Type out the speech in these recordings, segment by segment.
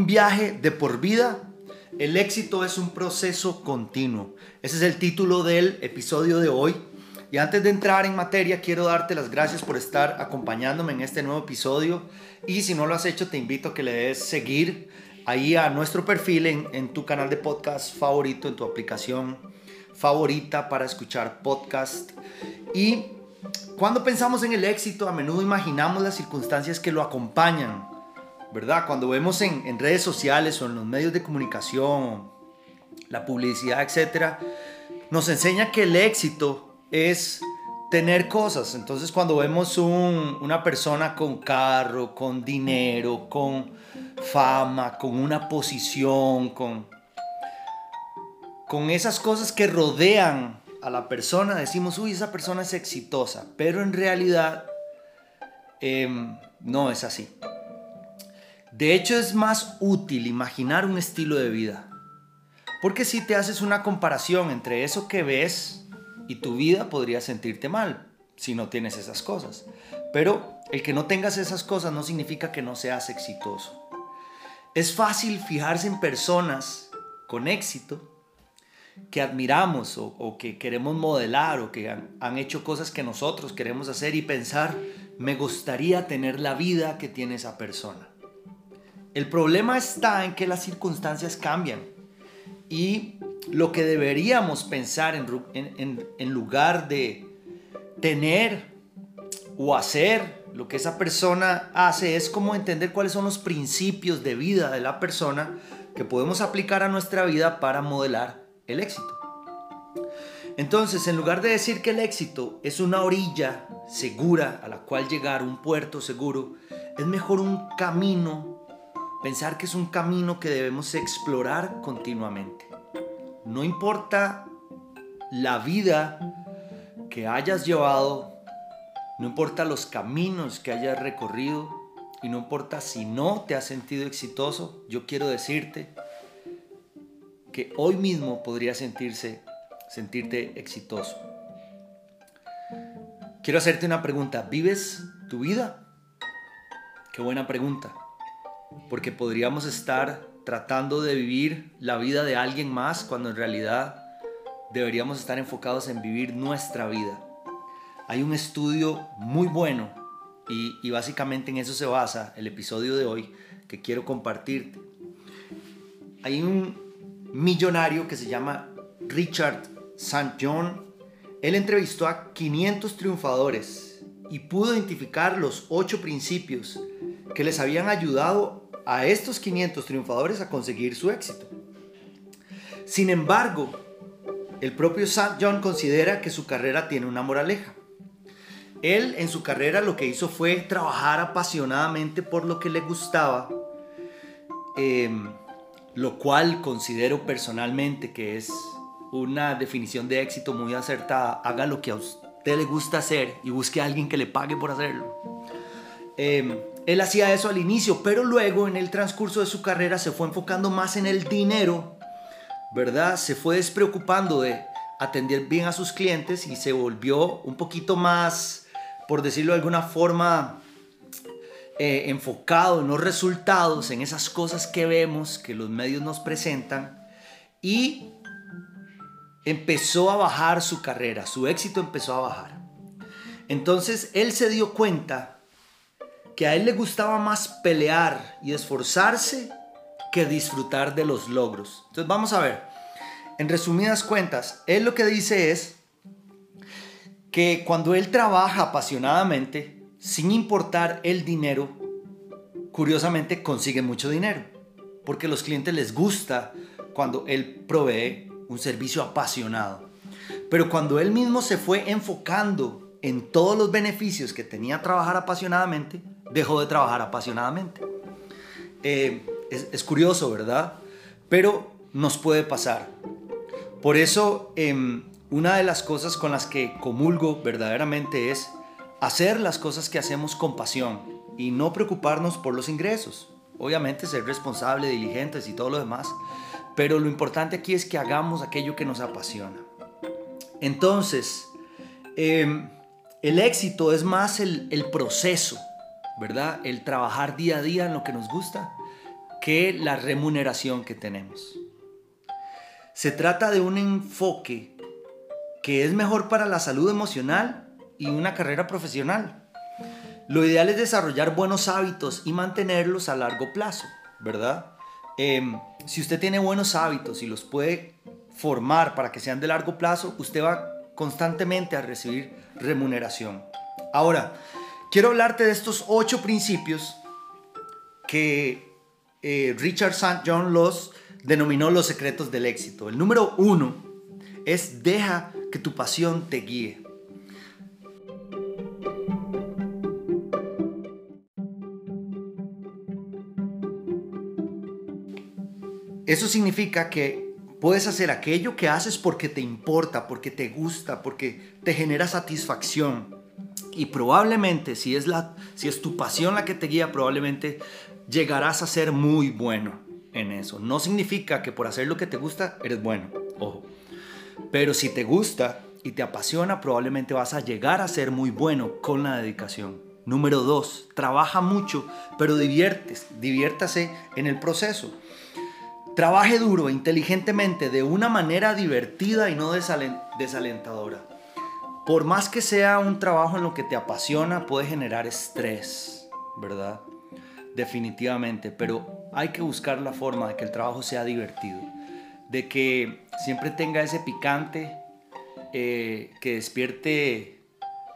un viaje de por vida, el éxito es un proceso continuo. Ese es el título del episodio de hoy. Y antes de entrar en materia, quiero darte las gracias por estar acompañándome en este nuevo episodio. Y si no lo has hecho, te invito a que le des seguir ahí a nuestro perfil en, en tu canal de podcast favorito, en tu aplicación favorita para escuchar podcast. Y cuando pensamos en el éxito, a menudo imaginamos las circunstancias que lo acompañan, ¿verdad? Cuando vemos en, redes sociales o en los medios de comunicación, la publicidad, etc., nos enseña que el éxito es tener cosas. Entonces cuando vemos un, una persona con carro, con dinero, con fama, con una posición, con, con esas cosas que rodean a la persona, decimos, uy, esa persona es exitosa, pero en realidad em, no es así. De hecho, es más útil imaginar un estilo de vida. Porque si te haces una comparación entre eso que ves y tu vida, podrías sentirte mal si no tienes esas cosas. Pero el que no tengas esas cosas no significa que no seas exitoso. Es fácil fijarse en personas con éxito que admiramos o, que queremos modelar o que han, hecho cosas que nosotros queremos hacer y pensar, me gustaría tener la vida que tiene esa persona. El problema está en que las circunstancias cambian y lo que deberíamos pensar en, lugar de tener o hacer lo que esa persona hace es como entender cuáles son los principios de vida de la persona que podemos aplicar a nuestra vida para modelar el éxito. Entonces, en lugar de decir que el éxito es una orilla segura a la cual llegar, un puerto seguro, es mejor un camino Pensar que es un camino que debemos explorar continuamente. No importa la vida que hayas llevado, no importa los caminos que hayas recorrido y no importa si no te has sentido exitoso, yo quiero decirte que hoy mismo podrías sentirse, sentirte exitoso. Quiero hacerte una pregunta. ¿Vives tu vida? Qué buena pregunta porque podríamos estar tratando de vivir la vida de alguien más cuando en realidad deberíamos estar enfocados en vivir nuestra vida. Hay un estudio muy bueno y, básicamente en eso se basa el episodio de hoy que quiero compartirte. Hay un millonario que se llama Richard St. John. Él entrevistó a 500 triunfadores y pudo identificar los ocho principios que les habían ayudado a estos 500 triunfadores a conseguir su éxito. Sin embargo, el propio St. John considera que su carrera tiene una moraleja. Él en su carrera lo que hizo fue trabajar apasionadamente por lo que le gustaba, em, lo cual considero personalmente que es una definición de éxito muy acertada. Haga lo que a usted le gusta hacer y busque a alguien que le pague por hacerlo. Em, él hacía eso al inicio, pero luego en el transcurso de su carrera se fue enfocando más en el dinero, ¿verdad? Se fue despreocupando de atender bien a sus clientes y se volvió un poquito más, por decirlo de alguna forma, eh, enfocado en los resultados, en esas cosas que vemos, que los medios nos presentan, y empezó a bajar su carrera, su éxito empezó a bajar. Entonces él se dio cuenta que a él le gustaba más pelear y esforzarse que disfrutar de los logros. Entonces vamos a ver, en resumidas cuentas, él lo que dice es que cuando él trabaja apasionadamente, sin importar el dinero, curiosamente consigue mucho dinero, porque a los clientes les gusta cuando él provee un servicio apasionado. Pero cuando él mismo se fue enfocando en todos los beneficios que tenía trabajar apasionadamente, dejó de trabajar apasionadamente. Eh, es, curioso, ¿verdad? Pero nos puede pasar. Por eso, em, una de las cosas con las que comulgo verdaderamente es hacer las cosas que hacemos con pasión y no preocuparnos por los ingresos. Obviamente ser responsable, diligentes y todo lo demás. Pero lo importante aquí es que hagamos aquello que nos apasiona. Entonces, em, el éxito es más el proceso ¿verdad? El trabajar día a día en lo que nos gusta que la remuneración que tenemos. Se trata de un enfoque que es mejor para la salud emocional y una carrera profesional. Lo ideal es desarrollar buenos hábitos y mantenerlos a largo plazo, ¿verdad? Em, si usted tiene buenos hábitos y los puede formar para que sean de largo plazo, usted va constantemente a recibir remuneración. Ahora, quiero hablarte de estos ocho principios que eh, Richard St. John los denominó los secretos del éxito. El número uno es deja que tu pasión te guíe. Eso significa que puedes hacer aquello que haces porque te importa, porque te gusta, porque te genera satisfacción. Y probablemente, si es, la, si es tu pasión la que te guía, probablemente llegarás a ser muy bueno en eso. No significa que por hacer lo que te gusta eres bueno, ojo. Pero si te gusta y te apasiona, probablemente vas a llegar a ser muy bueno con la dedicación. Número dos, trabaja mucho, pero diviertes, diviértase en el proceso. Trabaje duro inteligentemente de una manera divertida y no desalentadora. Por más que sea un trabajo en lo que te apasiona, puede generar estrés, ¿verdad? Definitivamente, pero hay que buscar la forma de que el trabajo sea divertido, de que siempre tenga ese picante, eh, que despierte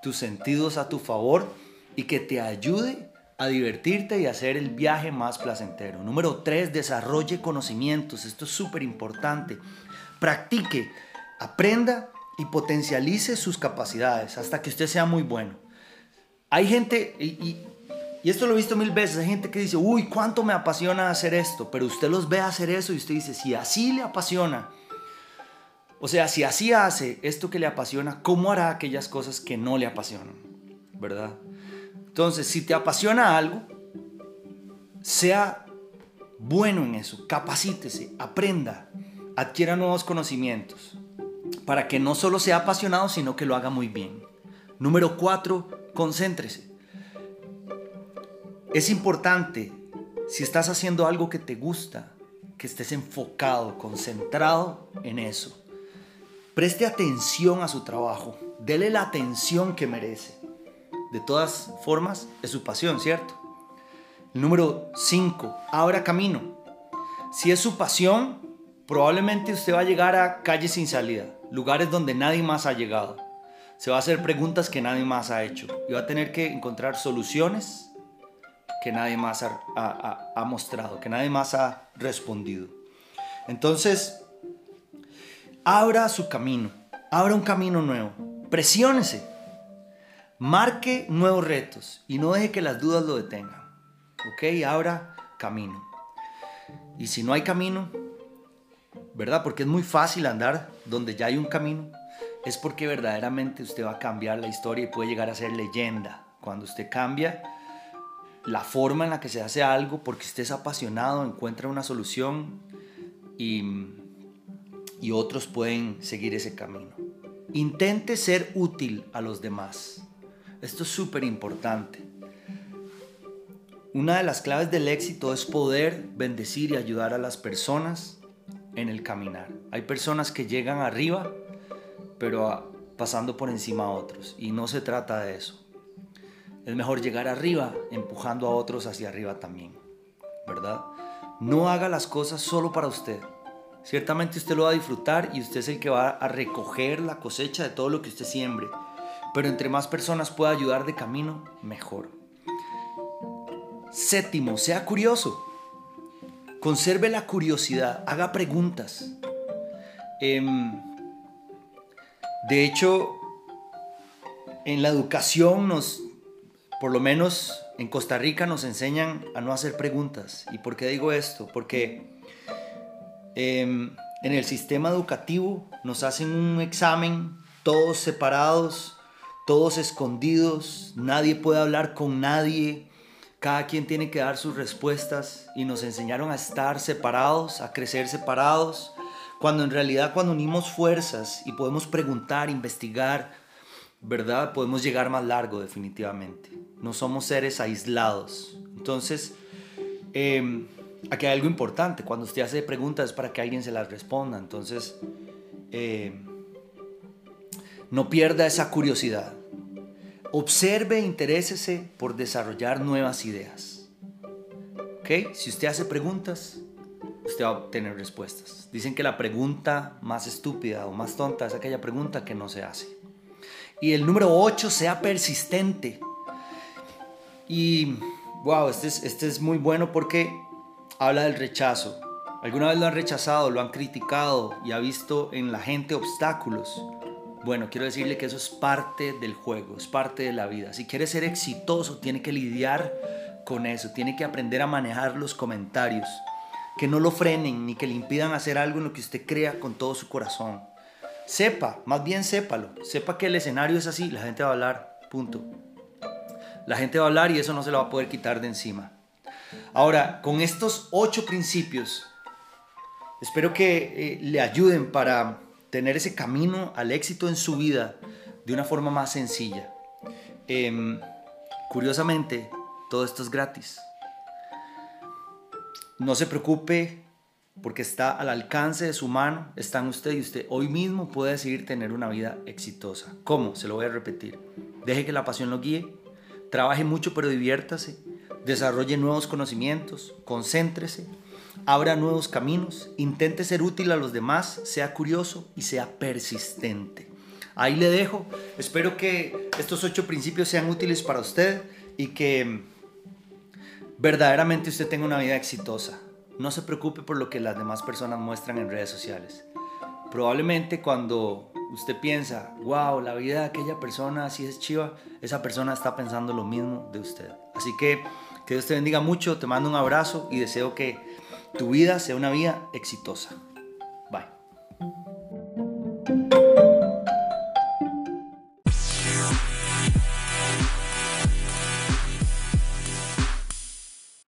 tus sentidos a tu favor y que te ayude a divertirte y hacer el viaje más placentero. Número 3, desarrolle conocimientos. Esto es súper importante. Practique, aprenda y potencialice sus capacidades hasta que usted sea muy bueno. Hay gente, y, esto lo he visto mil veces, hay gente que dice, uy, ¿cuánto me apasiona hacer esto? Pero usted los ve hacer eso y usted dice, si así le apasiona, o sea, si así hace esto que le apasiona, ¿cómo hará aquellas cosas que no le apasionan? ¿Verdad? Entonces, si te apasiona algo, sea bueno en eso, capacítese, aprenda, adquiera nuevos conocimientos, para que no solo sea apasionado, sino que lo haga muy bien. Número cuatro, concéntrese. Es importante, si estás haciendo algo que te gusta, que estés enfocado, concentrado en eso. Preste atención a su trabajo, dele la atención que merece de todas formas, es su pasión, ¿cierto? número 5, abra camino. Si es su pasión, probablemente usted va a llegar a calles sin salida, lugares donde nadie más ha llegado. Se va a hacer preguntas que nadie más ha hecho y va a tener que encontrar soluciones que nadie más ha, ha mostrado, que nadie más ha respondido. Entonces, abra su camino, abra un camino nuevo, presiónese Marque nuevos retos y no deje que las dudas lo detengan. ¿Ok? Ahora camino. Y si no hay camino, ¿verdad? Porque es muy fácil andar donde ya hay un camino. Es porque verdaderamente usted va a cambiar la historia y puede llegar a ser leyenda. Cuando usted cambia la forma en la que se hace algo, porque usted es apasionado, encuentra una solución y, y otros pueden seguir ese camino. Intente ser útil a los demás. Esto es súper importante. Una de las claves del éxito es poder bendecir y ayudar a las personas en el caminar. Hay personas que llegan arriba, pero pasando por encima a otros. Y no se trata de eso. Es mejor llegar arriba empujando a otros hacia arriba también. ¿Verdad? No haga las cosas solo para usted. Ciertamente usted lo va a disfrutar y usted es el que va a recoger la cosecha de todo lo que usted siembre pero entre más personas pueda ayudar de camino, mejor. Séptimo, sea curioso. Conserve la curiosidad, haga preguntas. Em, de hecho, en la educación nos, por lo menos en Costa Rica, nos enseñan a no hacer preguntas. ¿Y por qué digo esto? Porque em, en el sistema educativo nos hacen un examen todos separados todos escondidos, nadie puede hablar con nadie, cada quien tiene que dar sus respuestas y nos enseñaron a estar separados, a crecer separados, cuando en realidad cuando unimos fuerzas y podemos preguntar, investigar, ¿verdad? Podemos llegar más largo definitivamente. No somos seres aislados. Entonces, em, aquí hay algo importante. Cuando usted hace preguntas es para que alguien se las responda. Entonces, eh, no pierda esa curiosidad. Observe e interésese por desarrollar nuevas ideas. ¿Ok? Si usted hace preguntas, usted va a obtener respuestas. Dicen que la pregunta más estúpida o más tonta es aquella pregunta que no se hace. Y el número 8, sea persistente. Y, wow, este es, este es muy bueno porque habla del rechazo. ¿Alguna vez lo han rechazado, lo han criticado y ha visto en la gente obstáculos? Bueno, quiero decirle que eso es parte del juego, es parte de la vida. Si quiere ser exitoso, tiene que lidiar con eso, tiene que aprender a manejar los comentarios, que no lo frenen ni que le impidan hacer algo en lo que usted crea con todo su corazón. Sepa, más bien sépalo, sepa que el escenario es así, la gente va a hablar, punto. La gente va a hablar y eso no se lo va a poder quitar de encima. Ahora, con estos ocho principios, espero que eh, le ayuden para tener ese camino al éxito en su vida de una forma más sencilla. Em, curiosamente, todo esto es gratis. No se preocupe porque está al alcance de su mano, está en usted y usted hoy mismo puede decidir tener una vida exitosa. ¿Cómo? Se lo voy a repetir. Deje que la pasión lo guíe, trabaje mucho pero diviértase, desarrolle nuevos conocimientos, concéntrese, abra nuevos caminos, intente ser útil a los demás, sea curioso y sea persistente. Ahí le dejo. Espero que estos ocho principios sean útiles para usted y que verdaderamente usted tenga una vida exitosa. No se preocupe por lo que las demás personas muestran en redes sociales. Probablemente cuando usted piensa, wow, la vida de aquella persona así es chiva, esa persona está pensando lo mismo de usted. Así que que Dios te bendiga mucho, te mando un abrazo y deseo que tu vida sea una vida exitosa. Bye.